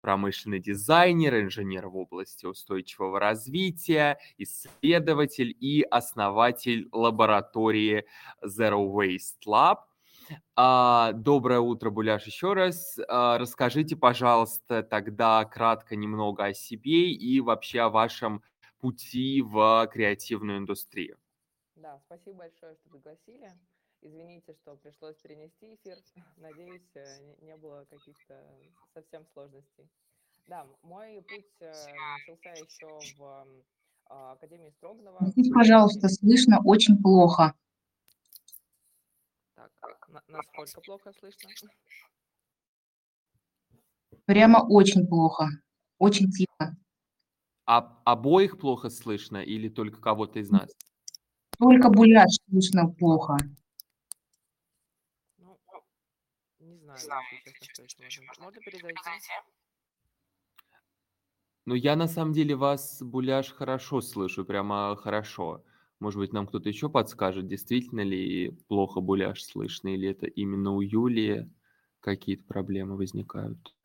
промышленный дизайнер, инженер в области устойчивого развития, исследователь и основатель лаборатории Zero Waste Lab. А, доброе утро, Буляш, еще раз. А, расскажите, пожалуйста, тогда кратко немного о себе и вообще о вашем пути в креативную индустрию. Да, спасибо большое, что пригласили. Извините, что пришлось перенести эфир. Надеюсь, э, не было каких-то совсем сложностей. Да, мой путь э, начался еще в а, Академии Строганова. Пожалуйста, слышно очень плохо. Так, насколько плохо слышно? Прямо очень плохо, очень тихо. А обоих плохо слышно или только кого-то из нас? Только буляш слышно плохо. Не знаю, если честно, что это Можно передать? Ну, я на самом деле вас, Буляш, хорошо слышу, прямо хорошо. Может быть, нам кто-то еще подскажет, действительно ли плохо Буляш слышно, или это именно у Юлии какие-то проблемы возникают?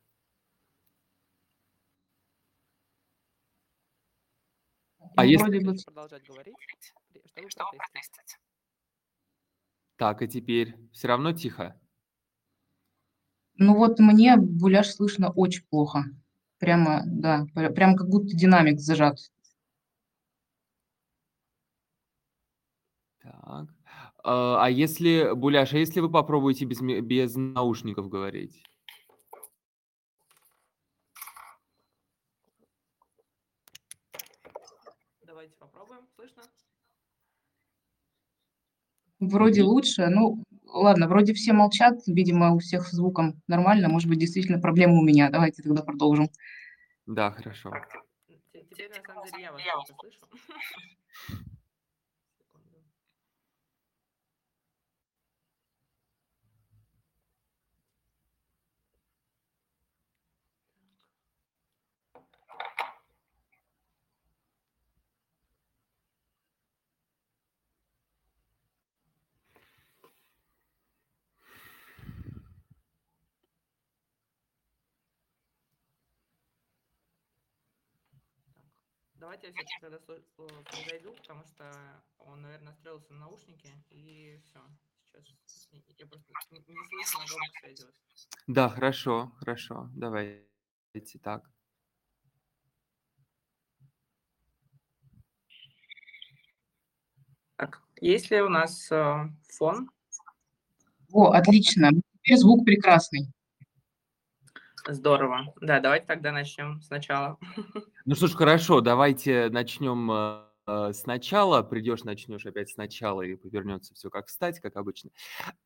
А ну, если... продолжать говорить, чтобы протестить. Так, и теперь все равно тихо? Ну вот мне буляш слышно очень плохо. Прямо, да, прямо как будто динамик зажат. Так. А, а если, Буляш, а если вы попробуете без, без наушников говорить? Давайте попробуем. Слышно? Вроде лучше. Ну, ладно, вроде все молчат, видимо, у всех звуком нормально. Может быть, действительно проблема у меня. Давайте тогда продолжим. Да, хорошо. Теперь, на самом деле, я вас слышу. Давайте я все-таки тогда произойду, потому что он, наверное, настроился на наушники, и все. Сейчас я просто не слышу на громкой связи. Да, хорошо, хорошо. Давайте так. Так, есть ли у нас э, фон? О, отлично. Теперь звук прекрасный. Здорово. Да, давайте тогда начнем сначала. Ну что ж, хорошо, давайте начнем э, сначала. Придешь, начнешь опять сначала, и повернется все как встать, как обычно.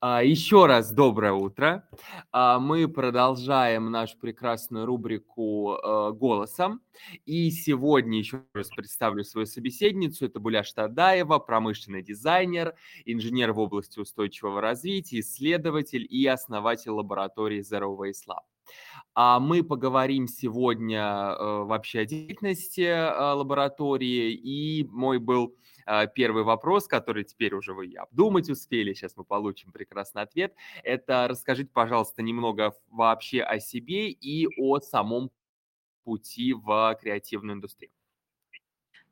А, еще раз доброе утро. А, мы продолжаем нашу прекрасную рубрику э, «Голосом». И сегодня еще раз представлю свою собеседницу. Это Буляш Тадаева, промышленный дизайнер, инженер в области устойчивого развития, исследователь и основатель лаборатории Zero Waste Lab. А мы поговорим сегодня э, вообще о деятельности э, лаборатории. И мой был э, первый вопрос, который теперь уже вы обдумать успели, сейчас мы получим прекрасный ответ. Это расскажите, пожалуйста, немного вообще о себе и о самом пути в креативную индустрию.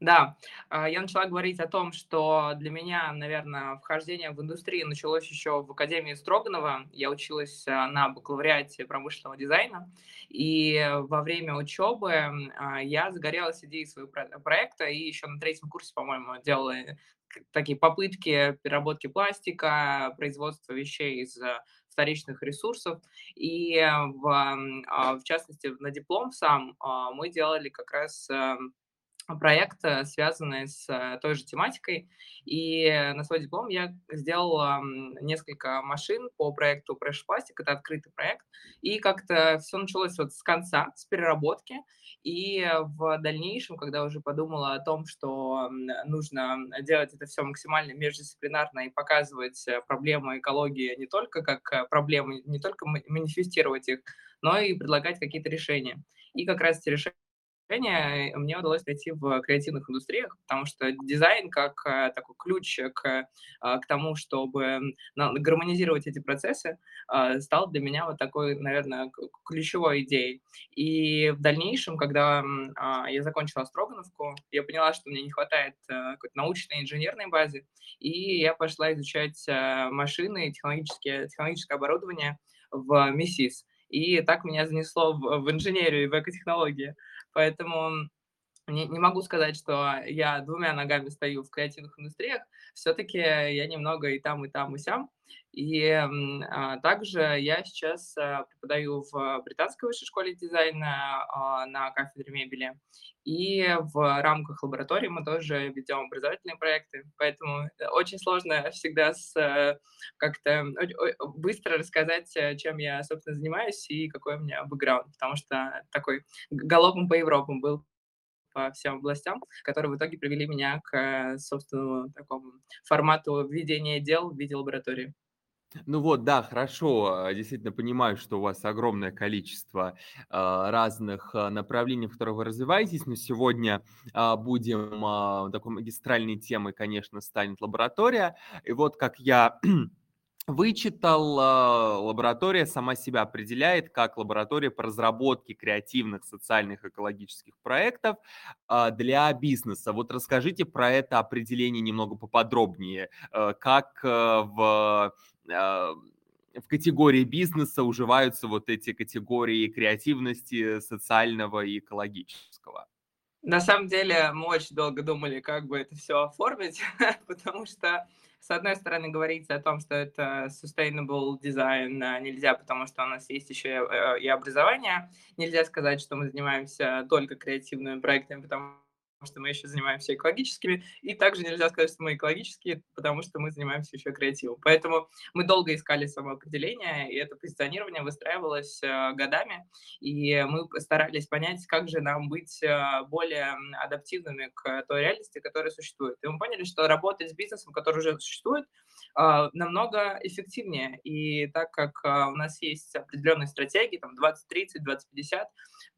Да, а, я начала говорить о том, что для меня, наверное, вхождение в индустрию началось еще в Академии Строганова. Я училась а, на бакалавриате промышленного дизайна, и во время учебы а, я загорелась идеей своего проекта, и еще на третьем курсе, по-моему, делала такие попытки переработки пластика, производства вещей из вторичных ресурсов. И в, в частности на диплом сам мы делали как раз проект, связанный с э, той же тематикой. И на свой диплом я сделала несколько машин по проекту Fresh Plastic, это открытый проект. И как-то все началось вот с конца, с переработки. И в дальнейшем, когда уже подумала о том, что нужно делать это все максимально междисциплинарно и показывать э, проблемы экологии не только как э, проблемы, не только манифестировать их, но и предлагать какие-то решения. И как раз эти решения решение мне удалось найти в креативных индустриях, потому что дизайн как э, такой ключ к, а, к тому, чтобы гармонизировать эти процессы, а, стал для меня вот такой, наверное, ключевой идеей. И в дальнейшем, когда а, я закончила Строгановку, я поняла, что мне не хватает э, какой-то научной инженерной базы, и я пошла изучать э, машины, технологические, технологическое оборудование в МИСИС. И так меня занесло в, в инженерию и в экотехнологии. Поэтому не, не могу сказать, что я двумя ногами стою в креативных индустриях. Все-таки я немного и там, и там, и сям. И а, также я сейчас а, преподаю в Британской высшей школе дизайна а, на кафедре мебели. И в рамках лаборатории мы тоже ведем образовательные проекты. Поэтому очень сложно всегда с, как-то быстро рассказать, чем я, собственно, занимаюсь и какой у меня бэкграунд. Потому что такой галопом по Европам был по всем областям, которые в итоге привели меня к собственному такому формату ведения дел в виде лаборатории. Ну вот, да, хорошо. А, действительно понимаю, что у вас огромное количество а, разных а, направлений, в которых вы развиваетесь, но сегодня а, будем а, такой магистральной темой, конечно, станет лаборатория. И вот как я вычитал, а, лаборатория сама себя определяет как лаборатория по разработке креативных социальных экологических проектов а, для бизнеса. Вот расскажите про это определение немного поподробнее, э, как э, в а, в категории бизнеса уживаются вот эти категории креативности, социального и экологического. На самом деле мы очень долго думали, как бы это все оформить, потому что с одной стороны, говорится о том, что это sustainable design а, нельзя, потому что у нас есть еще и э, образование. Нельзя сказать, что мы занимаемся только креативными проектами, потому что мы еще занимаемся экологическими, и также нельзя сказать, что мы экологические, потому что мы занимаемся еще креативом. Поэтому мы долго искали самоопределение, и это позиционирование выстраивалось э, годами, и мы старались понять, как же нам быть э, более адаптивными к той реальности, которая существует. И мы поняли, что работать с бизнесом, который уже существует, э, намного эффективнее. И так как у нас есть определенные стратегии, там 20-30, 20-50,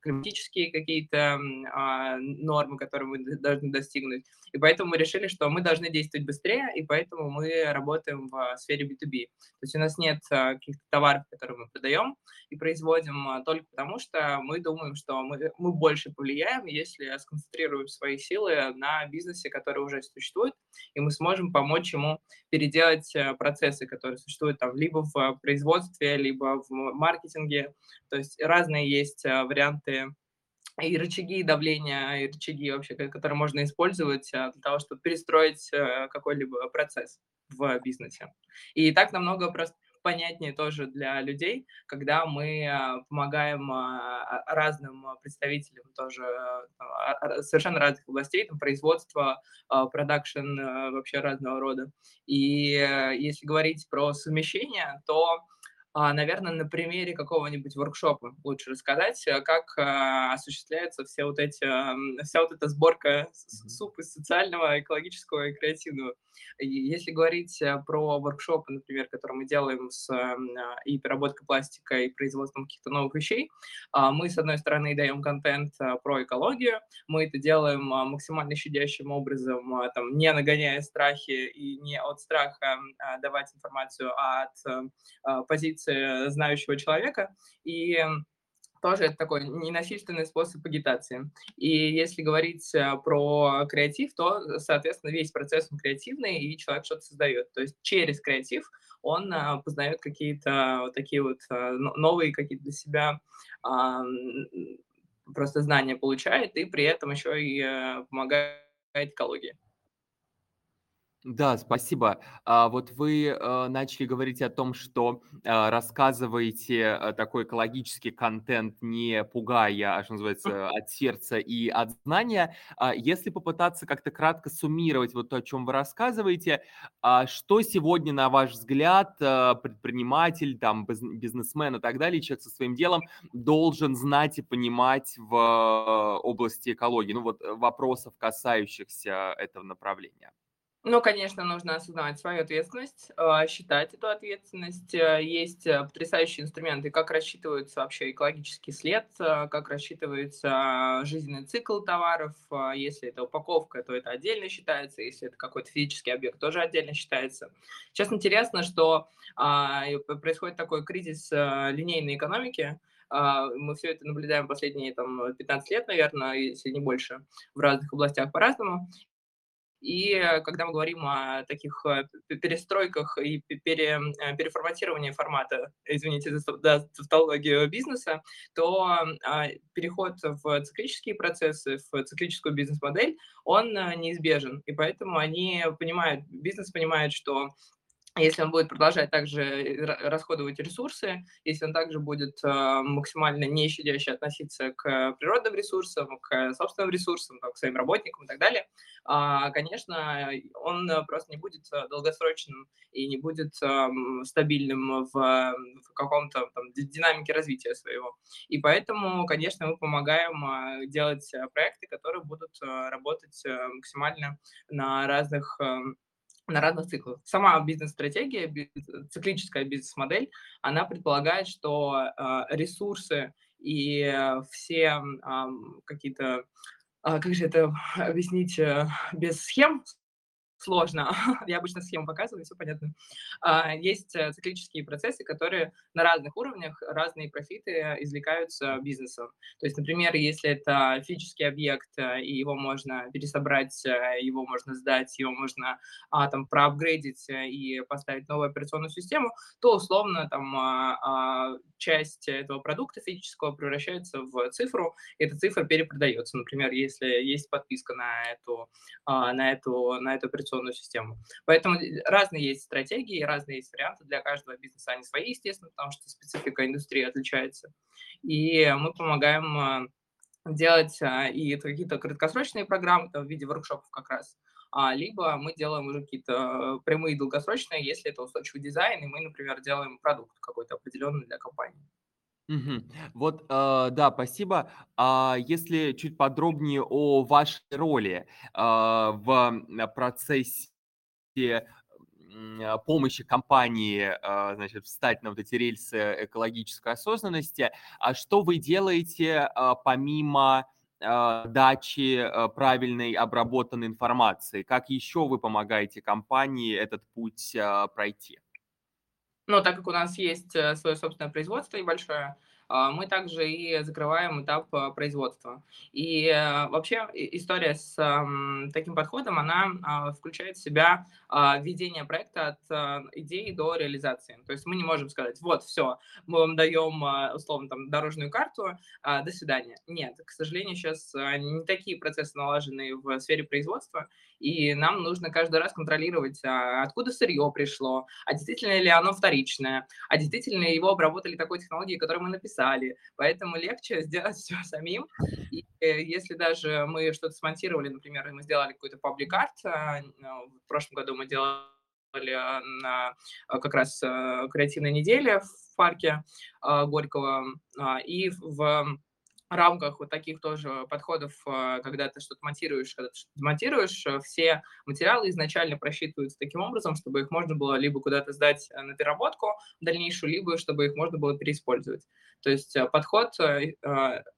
климатические какие-то а, нормы, которые мы должны достигнуть. И поэтому мы решили, что мы должны действовать быстрее, и поэтому мы работаем в сфере B2B. То есть у нас нет а, каких-то товаров, которые мы продаем и производим а, только потому, что мы думаем, что мы, мы больше повлияем, если сконцентрируем свои силы на бизнесе, который уже существует, и мы сможем помочь ему переделать процессы, которые существуют там либо в производстве, либо в маркетинге. То есть разные есть варианты и рычаги давления, и рычаги вообще, которые можно использовать а, для того, чтобы перестроить э, какой-либо процесс в бизнесе. И так намного просто понятнее тоже для людей, когда мы а, помогаем а, разным представителям тоже совершенно разных областей, там, производства, продакшн, вообще разного рода. И э, если говорить про совмещение, то а, наверное, на примере какого-нибудь воркшопа лучше рассказать, э, как а, осуществляется все вот эти, вся вот эта сборка супа социального, экологического и креативного. Если говорить э, про воркшопы, например, которые мы делаем с а, и переработкой пластика, и производством каких-то новых вещей, мы, с одной стороны, даем контент про экологию, мы это делаем максимально щадящим образом, там, не нагоняя страхи и не от страха давать информацию, а от позиции позиции знающего человека, и тоже это такой ненасильственный способ агитации. И если говорить э, про креатив, то, соответственно, весь процесс он креативный, и человек что-то создает. То есть через креатив он э, познает какие-то вот такие вот э, новые какие-то для себя просто знания получает, и при этом еще и помогает экологии. Да, спасибо. А, вот вы э, начали говорить о том, что э, рассказываете э, такой экологический контент, не пугая, а что называется, от сердца и от знания. А если попытаться как-то кратко суммировать вот то, о чем вы рассказываете, а что сегодня, на ваш взгляд, э, предприниматель, там, бизнесмен и так далее, человек со своим делом должен знать и понимать в э, области экологии, ну вот вопросов, касающихся этого направления? Ну, конечно, нужно осознавать свою ответственность, а, считать эту ответственность. Э, есть э, потрясающие инструменты, как рассчитывается вообще экологический след, э, как рассчитывается жизненный цикл товаров. Если это упаковка, то это отдельно считается, если это какой-то физический объект, тоже отдельно считается. Сейчас интересно, что а, происходит такой кризис линейной экономики, а, мы все это наблюдаем последние там, 15 лет, наверное, если не больше, в разных областях по-разному. И э, когда мы говорим о таких э, перестройках и пере, э, переформатировании формата, извините за, за тавтологию бизнеса, то а, переход в циклические процессы, в циклическую бизнес-модель, он неизбежен. И поэтому они понимают, бизнес понимает, что если он будет продолжать также э, расходовать ресурсы, если он также будет а, максимально не щадяще относиться к природным ресурсам, к собственным ресурсам, к своим работникам и так далее, а, конечно, он просто не будет долгосрочным и не будет стабильным в, каком-то там, динамике развития своего. И поэтому, конечно, мы помогаем делать проекты, которые будут работать максимально на разных на разных циклах. Сама бизнес-стратегия, циклическая бизнес-модель, она предполагает, что э, ресурсы и э, все какие-то, э, как же это объяснить э, без схем, сложно. Я обычно схему показываю, все понятно. А, есть э, циклические процессы, которые на разных уровнях разные профиты извлекаются бизнесом. То есть, например, если это физический объект, э, и его можно пересобрать, э, его можно сдать, его можно а, там проапгрейдить и поставить новую операционную систему, то условно там а, а, часть этого продукта физического превращается в цифру, и эта цифра перепродается. Например, если есть подписка на эту, на эту, на эту операционную операционную систему. Поэтому разные есть стратегии, разные есть варианты для каждого бизнеса. Они свои, естественно, потому что специфика индустрии отличается. И мы помогаем а, делать а, и какие-то краткосрочные программы там, в виде воркшопов как раз, а, либо мы делаем уже какие-то прямые долгосрочные, если это устойчивый дизайн, и мы, например, делаем продукт какой-то определенный для компании. Мгм. Вот, э, да, спасибо. А если чуть подробнее о вашей роли а, в процессе помощи компании, а, значит, встать на вот эти рельсы экологической осознанности, а что вы делаете а, помимо а, дачи а, правильной обработанной информации? Как еще вы помогаете компании этот путь а, пройти? Но так как у нас есть э, свое собственное производство небольшое, а, мы также и закрываем этап а, производства. И э, вообще история с таким подходом, она а, включает в себя введение проекта от идеи до реализации. То есть мы не можем сказать, вот, все, мы вам даем, условно, там, дорожную карту, до свидания. Нет, к сожалению, сейчас не такие процессы налажены в сфере производства, и нам нужно каждый раз контролировать, откуда сырье пришло, а действительно ли оно вторичное, а действительно его обработали такой технологией, которую мы написали, писали, поэтому легче сделать все самим. И э, если даже мы что-то смонтировали, например, мы сделали какой-то паблик-арт, а, ну, в прошлом году мы делали а, на а, как раз креативной неделе в парке Горького, и в рамках вот таких тоже подходов, а, когда ты что-то монтируешь, когда ты что-то монтируешь, э, все материалы изначально просчитываются таким образом, чтобы их можно было либо куда-то сдать э, на переработку дальнейшую, либо чтобы их можно было переиспользовать. То есть э, подход,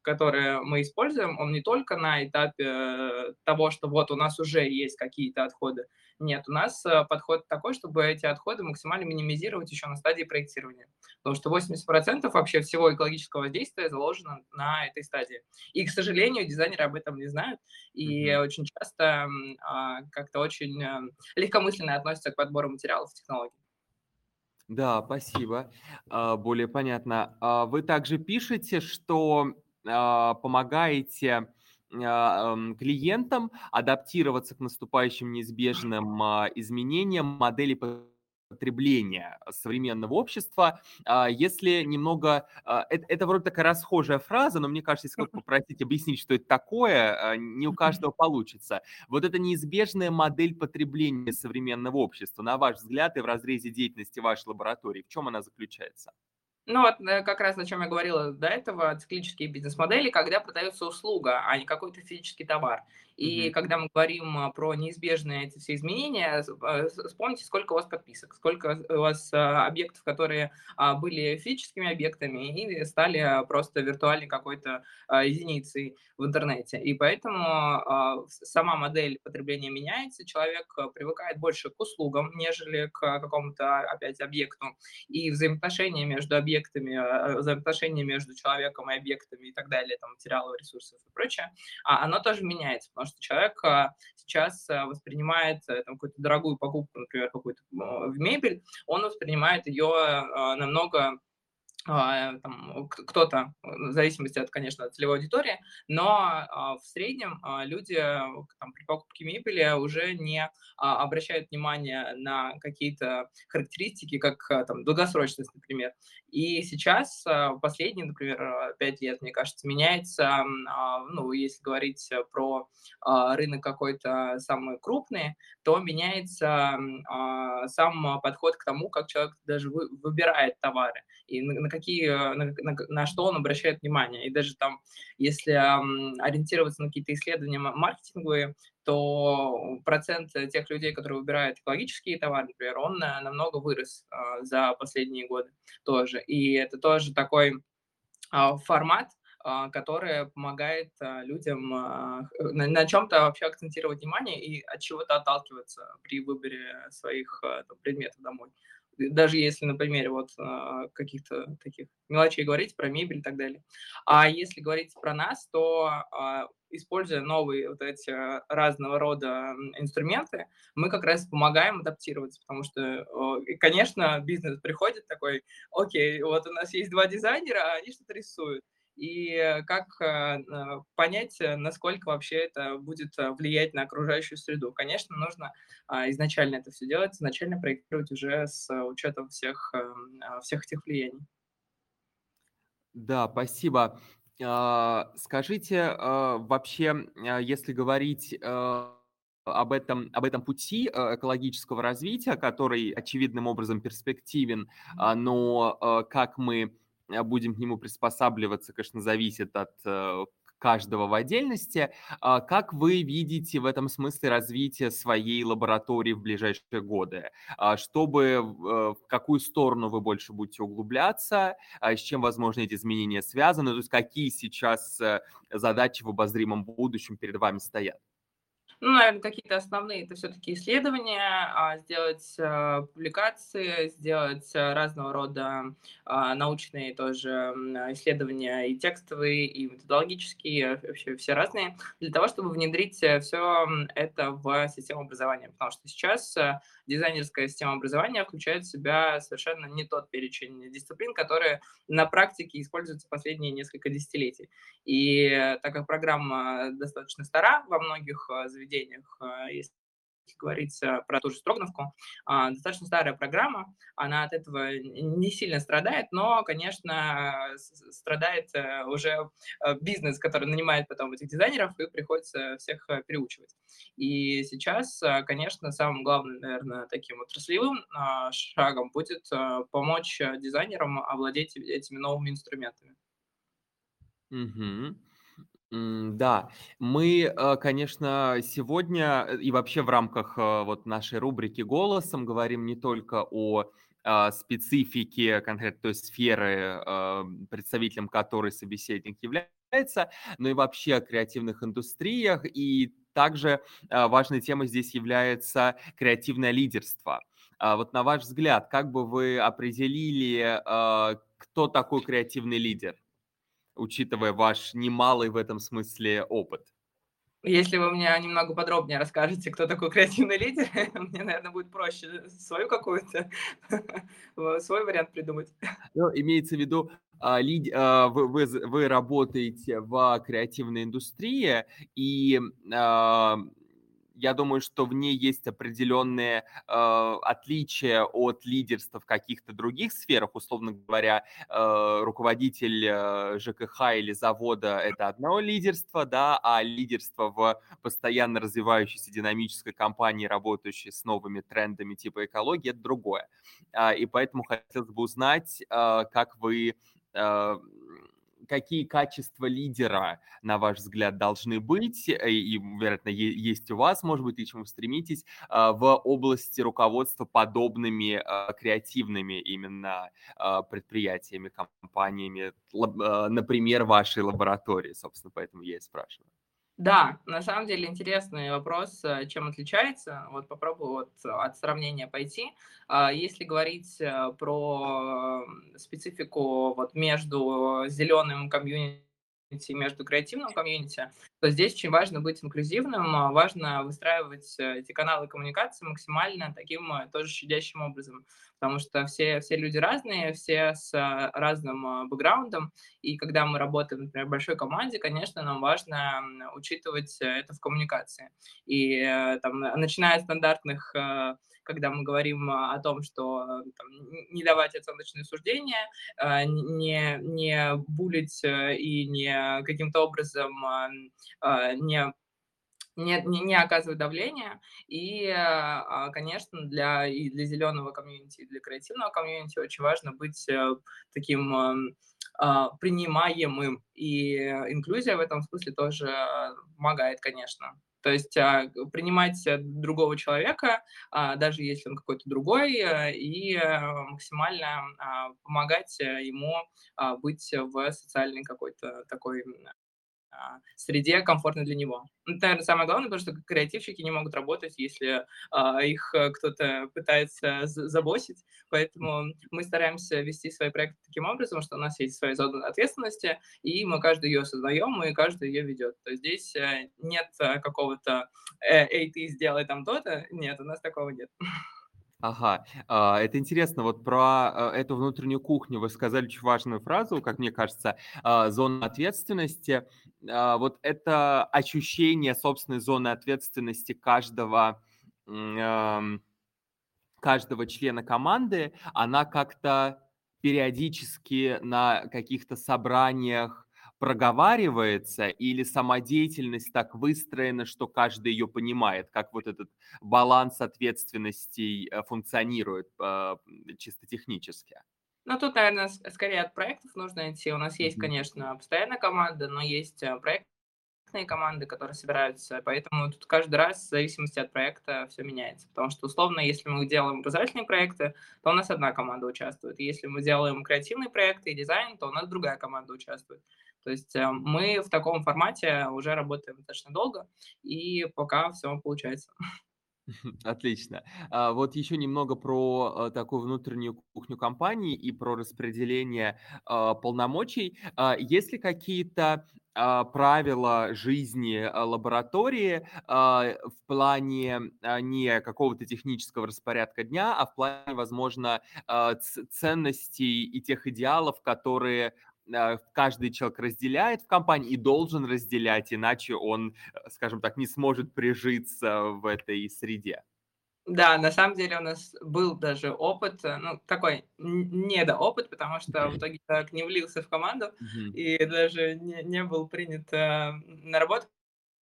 который мы используем, он не только на этапе того, что вот у нас уже есть какие-то отходы. Нет, у нас подход такой, чтобы эти отходы максимально минимизировать еще на стадии проектирования. Потому что 80% вообще всего экологического воздействия заложено на этой стадии. И, к сожалению, дизайнеры об этом не знают. И mm-hmm. очень часто а, как-то очень а, легкомысленно относятся к подбору материалов технологий. Да, спасибо. А, более понятно. А, вы также пишете, что а, помогаете клиентам адаптироваться к наступающим неизбежным изменениям модели потребления современного общества. А, если немного... А, это, это вроде такая расхожая фраза, но мне кажется, если попросить объяснить, что это такое, а, не у каждого получится. Вот это неизбежная модель потребления современного общества, на ваш взгляд и в разрезе деятельности вашей лаборатории, в чем она заключается? Ну вот э, как раз о чем я говорила до этого, циклические бизнес-модели, когда продается услуга, а не какой-то физический товар. И mm-hmm. когда мы говорим а, про неизбежные эти все изменения, а, вспомните, сколько у вас подписок, сколько у вас объектов, которые были физическими объектами и стали просто виртуальной какой-то единицей в интернете. И поэтому сама модель потребления меняется, человек привыкает больше к услугам, нежели к какому-то, опять, объекту. И взаимоотношения между объектами, взаимоотношения между человеком и объектами и так далее, там, материалов, ресурсов и прочее, оно тоже меняется, потому что человек а, сейчас а, воспринимает э, там, какую-то дорогую покупку, например, какую-то в мебель, он воспринимает ее намного там, кто-то, в зависимости от, конечно, от целевой аудитории, но а, в среднем а, люди там, при покупке мебели уже не обращают внимание на какие-то характеристики, как там, долгосрочность, например. И сейчас, последние, например, пять лет, мне кажется, меняется, ну, если говорить про рынок какой-то самый крупный, то меняется сам подход к тому, как человек даже выбирает товары и на, какие, на, на, на что он обращает внимание. И даже там, если ориентироваться на какие-то исследования маркетинговые, то процент тех людей, которые выбирают экологические товары, например, он намного вырос а, за последние годы тоже. И это тоже такой а, формат, а, который помогает людям на, на чем-то вообще акцентировать внимание и от чего-то отталкиваться при выборе своих там, предметов домой даже если на примере вот а, каких-то таких мелочей говорить, про мебель и так далее. А если говорить про нас, то а, используя новые вот эти разного рода инструменты, мы как раз помогаем адаптироваться, потому что, конечно, бизнес приходит такой, окей, вот у нас есть два дизайнера, а они что-то рисуют и как э, понять, э, насколько вообще это будет э, влиять на окружающую среду. Конечно, нужно а, изначально это все делать, изначально проектировать уже с учетом всех, а, всех этих влияний. Да, спасибо. А, скажите, вообще, если говорить об этом, об этом пути экологического развития, который очевидным образом перспективен, но как мы Э, будем к нему приспосабливаться, конечно, зависит от э, каждого в отдельности. А как вы видите в этом смысле развитие своей лаборатории в ближайшие годы? А чтобы э, в какую сторону вы больше будете углубляться, а с чем, возможно, эти изменения связаны, то есть какие сейчас задачи в обозримом будущем перед вами стоят? Ну, наверное, какие-то основные это все-таки исследования, а, сделать а, публикации, сделать а, разного рода научные тоже исследования и текстовые, и методологические, вообще все разные, для того, чтобы внедрить э, все это в систему образования. Потому что сейчас дизайнерская система образования включает в себя совершенно не тот перечень дисциплин, которые на практике используются последние несколько десятилетий. И так как программа достаточно стара во многих заведениях, если говорить про ту же Строгановку, достаточно старая программа, она от этого не сильно страдает, но, конечно, страдает э, уже э, бизнес, который нанимает потом этих дизайнеров, и приходится всех э, переучивать. И сейчас, конечно, самым главным, наверное, таким отраслевым а, шагом будет помочь дизайнерам овладеть этими новыми инструментами. Угу. Да, мы, э, конечно, сегодня э, и вообще в рамках э, вот нашей рубрики «Голосом» говорим не только о специфике конкретно той сферы, представителем которой собеседник является, но и вообще о креативных индустриях. И также важной темой здесь является креативное лидерство. А вот на ваш взгляд, как бы вы определили, кто такой креативный лидер? Учитывая ваш немалый в этом смысле опыт? Если вы мне немного подробнее расскажете, кто такой креативный лидер, мне, наверное, будет проще свою какую-то, свой вариант придумать. Ну, имеется в виду, а, а, вы, вы, вы работаете в креативной индустрии, и а, я думаю, что в ней есть определенные э, отличия от лидерства в каких-то других сферах. Условно говоря, э, руководитель э, ЖКХ или завода – это одно лидерство, да, а лидерство в постоянно развивающейся динамической компании, работающей с новыми трендами типа экологии – это другое. Э, и поэтому хотелось бы узнать, э, как вы э, какие качества лидера, на ваш взгляд, должны быть, и, и вероятно, есть у вас, может быть, и чему стремитесь, в области руководства подобными креативными именно предприятиями, компаниями, например, вашей лаборатории, собственно, поэтому я и спрашиваю. Да, на самом деле интересный вопрос, э, чем отличается. Вот попробую вот от сравнения пойти. А, если говорить э, про специфику вот между зеленым комьюнити между креативным комьюнити, то здесь очень важно быть инклюзивным, а, важно выстраивать э, эти каналы коммуникации максимально таким тоже щадящим образом потому что все, все люди разные, все с а, разным а, бэкграундом, и когда мы работаем, например, в большой команде, конечно, нам важно учитывать это в коммуникации. И э, там, начиная от стандартных э, когда мы говорим о том, что там, не давать оценочные суждения, э, не, не булить и не каким-то образом не не, не, не оказывать давления. И, а, конечно, для, и для зеленого комьюнити, и для креативного комьюнити очень важно быть э, таким а, принимаемым. И инклюзия в этом смысле тоже помогает, конечно. То есть а, принимать другого человека, даже если он какой-то другой, э, и э, максимально помогать ему быть в социальной какой-то такой среде комфортной для него. Ну, это, наверное, самое главное, потому что креативщики не могут работать, если а, их э, кто-то пытается забосить. Поэтому мы стараемся вести свои проекты таким образом, что у нас есть своя зона ответственности, и мы каждый ее создаем, и каждый ее ведет. То есть здесь э, нет э, какого-то «эй, ты сделай там то-то». Нет, у нас такого нет. Ага, а, это интересно. Вот про э, эту внутреннюю кухню вы сказали очень важную фразу, как мне кажется, а, зона ответственности. А, вот это ощущение собственной зоны ответственности каждого каждого члена команды, она как-то периодически на каких-то собраниях проговаривается или самодеятельность так выстроена, что каждый ее понимает, как вот этот баланс ответственностей э, функционирует э, чисто технически? Ну, тут, наверное, скорее от проектов нужно идти. У нас есть, конечно, постоянная команда, но есть э, проектные команды, которые собираются, поэтому тут каждый раз в зависимости от проекта все меняется, потому что, условно, если мы делаем образовательные проекты, то у нас одна команда участвует, если мы делаем креативные проекты и дизайн, то у нас другая команда участвует. То есть э, мы в таком формате уже работаем достаточно долго, и пока все получается. Отлично. А, вот еще немного про э, такую внутреннюю кухню компании и про распределение а, полномочий. А, есть ли какие-то правила жизни лаборатории в плане не какого-то технического распорядка дня, а в плане, возможно, ценностей и тех идеалов, которые каждый человек разделяет в компании и должен разделять, иначе он, э, скажем так, не сможет прижиться в этой среде. Да, на самом деле у нас был даже опыт, э, ну, такой недоопыт, потому что в итоге так не влился в команду mm-hmm. и даже не, не был принят э, на работу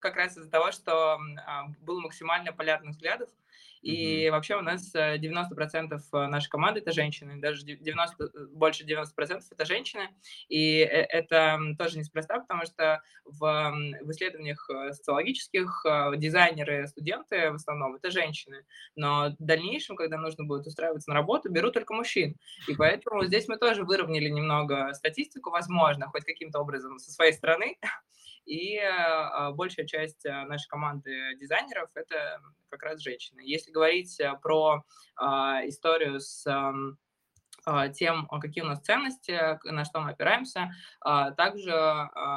как раз из-за того, что э, было максимально полярных взглядов, и mm-hmm. вообще у нас 90% э, э, нашей команды это женщины, даже 90, э, больше 90% это женщины. И это тоже неспроста, потому что в, в исследованиях социологических дизайнеры, студенты в основном это женщины. Но в дальнейшем, когда нужно будет устраиваться на работу, берут только мужчин. И поэтому здесь мы тоже выровняли немного статистику, возможно, хоть каким-то образом со своей стороны. И а, большая часть а, нашей команды дизайнеров – это как раз женщины. Если говорить э, про а, историю с а, тем, а, какие у нас ценности, на что мы опираемся. А, также,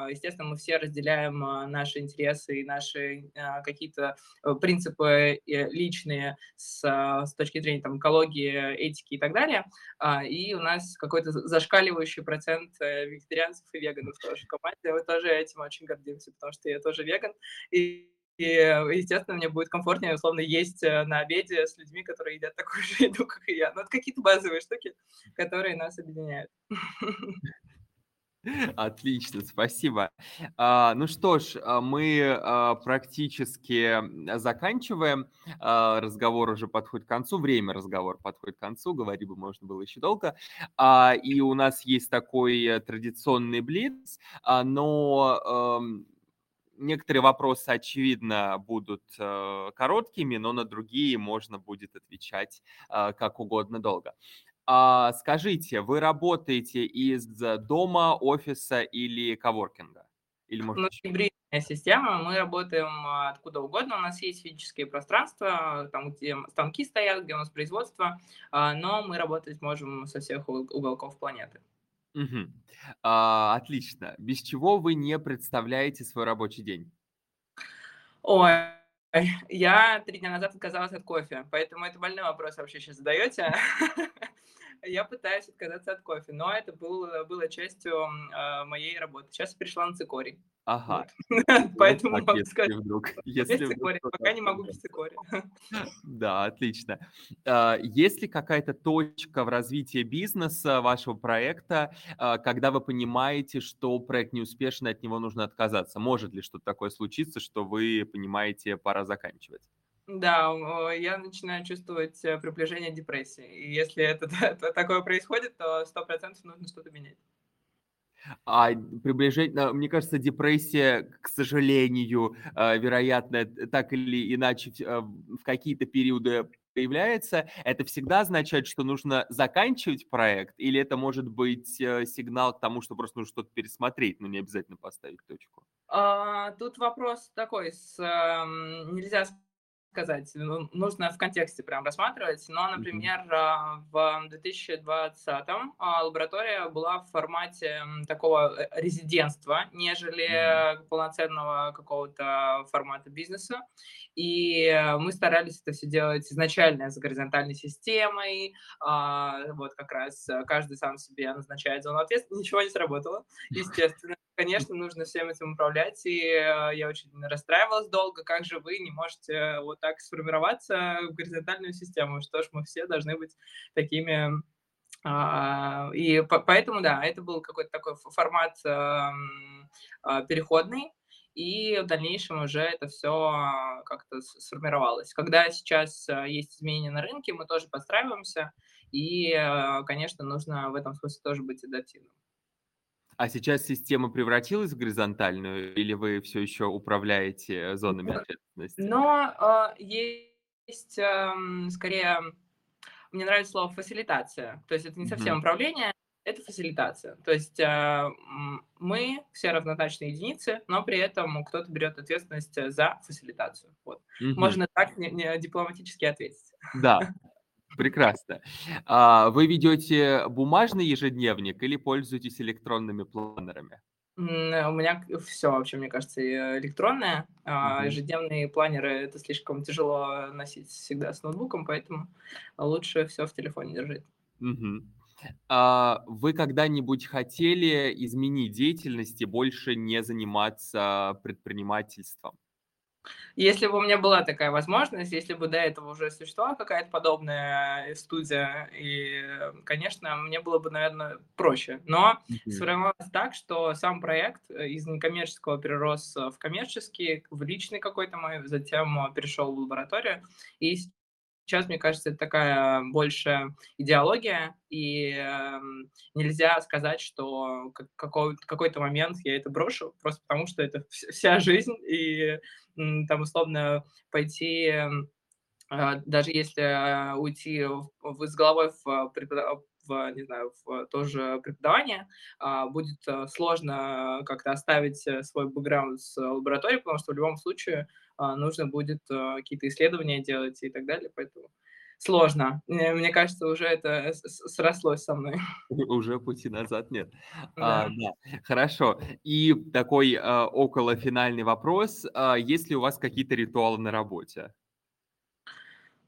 естественно, мы все разделяем наши интересы и наши какие-то э, принципы э, личные с, с точки зрения там, экологии, этики и так далее. И у нас какой-то зашкаливающий процент э, вегетарианцев и веганов тоже в команде. Мы тоже этим очень гордимся, потому что я тоже веган. И и, естественно, мне будет комфортнее, условно, есть э, на обеде с людьми, которые едят такую же еду, как и я. Ну, это какие-то базовые штуки, которые нас объединяют. Отлично, спасибо. А, ну что ж, а, мы а, практически заканчиваем. Разговор уже подходит к концу, время разговора подходит к концу, говорить бы можно было еще долго. И у нас есть такой традиционный блиц, но эм, некоторые вопросы, очевидно, будут э, короткими, но на другие можно будет отвечать э, как угодно долго. А, скажите, вы работаете из дома, офиса или коворкинга? Или, У может, нас гибридная система, мы работаем а, откуда угодно, у нас есть физические пространства, там, где станки стоят, где у нас производство, но мы работать можем со всех угол- уголков планеты. Мгм. А, отлично. Без чего вы не представляете свой рабочий день? Ой, я три дня назад отказалась от кофе, поэтому это больной вопрос вообще сейчас задаете. Я пытаюсь отказаться от кофе, но это было, было частью а, моей работы. Сейчас я перешла на цикорий. Ага. Вот. Поэтому так, могу если сказать, вдруг, без если вдруг цикория. Пока не могу без цикория. Да, отлично. А, Есть ли какая-то точка в развитии бизнеса вашего проекта, а, когда вы понимаете, что проект неуспешен, от него нужно отказаться? Может ли что-то такое случиться, что вы понимаете, пора заканчивать? Да, я начинаю чувствовать э, приближение депрессии. И если это та- такое происходит, то сто процентов нужно что-то менять. А приближение, мне кажется, депрессия, к сожалению, а, вероятно, так или иначе в а, в какие-то периоды появляется. Это всегда означает, что нужно заканчивать проект, или это может быть э, сигнал к тому, что просто нужно что-то пересмотреть, но не обязательно поставить точку? А, Тут вопрос такой, с, эм, нельзя сказать, ну, нужно в контексте прям рассматривать, но, например, а, в 2020 а, лаборатория была в формате такого э, резидентства, нежели полноценного какого-то формата бизнеса. И э, мы старались это все делать изначально с горизонтальной системой, а, вот как раз э, каждый сам себе назначает зону ответственности, ничего не сработало, естественно. Конечно, нужно всем этим управлять, и э, я очень расстраивалась долго, как же вы не можете вот так сформироваться в горизонтальную систему, что ж мы все должны быть такими а, И по- поэтому, да, это был какой-то такой формат эм, а, переходный, и в дальнейшем уже это все как-то сформировалось. Когда сейчас э, есть изменения на рынке, мы тоже подстраиваемся, и, э, конечно, нужно в этом смысле тоже быть адаптивным. А сейчас система превратилась в горизонтальную, или вы все еще управляете зонами Но ответственности? но, а, есть, эм, скорее, мне нравится слово фасилитация. То есть это не совсем Мгм. управление, это фасилитация. То есть, м, мы все равнозначные единицы, но при этом кто-то берет ответственность э, за фасилитацию. Вот. Мгм. Можно так не не дипломатически ответить. Да, прекрасно. А, Вы ведете бумажный ежедневник или пользуетесь электронными планерами? М, у меня все вообще, мне кажется, э, электронное. Мгм. ежедневные планеры- это слишком тяжело носить всегда с ноутбуком, поэтому лучше все в телефоне держать. А, Вы когда-нибудь хотели изменить деятельность и больше не заниматься предпринимательством? Если бы у меня была такая возможность, если бы до этого уже существовала какая-то подобная э, студия, и, э, конечно, мне было бы, наверное, проще. Но Мгм. сформировалось так, что сам проект э, из некоммерческого перерос в коммерческий, в личный какой-то мой, затем перешел в лабораторию. И сейчас, мне кажется, это такая больше идеология, и эм, нельзя сказать, что как- какой- какой-то момент я это брошу, просто потому что это вс- вся жизнь, и там условно пойти, м, а, даже если а, уйти в, с головой в, препода- в, не знаю, в тоже преподавание, а, будет а, сложно как-то оставить э, свой бэкграунд с лабораторией, потому что в любом случае а, нужно будет а, какие-то исследования делать и так далее, поэтому сложно. Э, Мне кажется, уже это срослось со мной. Уже пути назад нет. Да. А, да, хорошо. И такой а, около финальный вопрос. А, Есть ли у вас какие-то ритуалы на работе?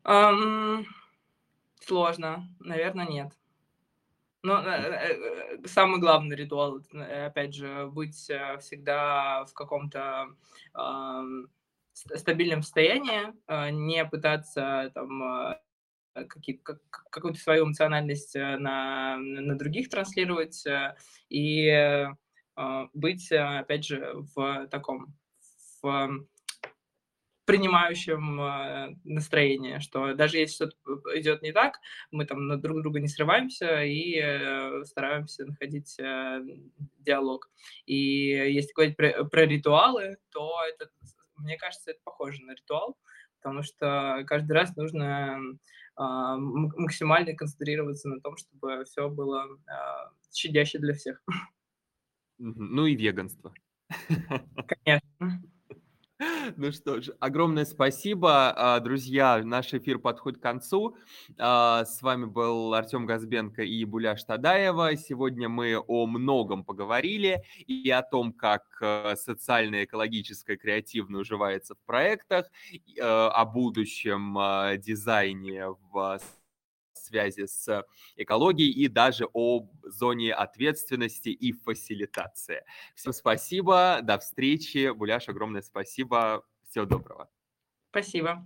Ам, Сложно, наверное, нет. Но э, э, э, самый главный ритуал, опять же, быть всегда в каком-то стабильном состоянии, не пытаться там э, какие- как- как- какую-то свою эмоциональность на, на других транслировать. И а, быть, опять же, в таком в принимающем э, настроении, что даже если что-то идет не так, мы там на друг друга не срываемся и э, стараемся находить э, диалог. И если говорить про, про ритуалы, то это, мне кажется, это похоже на ритуал, потому что каждый раз нужно максимально концентрироваться на том, чтобы все было щадяще для всех. Ну и веганство. Конечно. Ну что ж, огромное спасибо, а, друзья. Наш эфир подходит к концу. А, с вами был Артем Газбенко и Буля Штадаева. Сегодня мы о многом поговорили и о том, как э, социальное, экологическое, креативное уживается в проектах, э, о будущем э, дизайне в связи с экологией и даже о зоне ответственности и фасилитации. Всем спасибо, до встречи. Буляш, огромное спасибо. Всего доброго. Спасибо.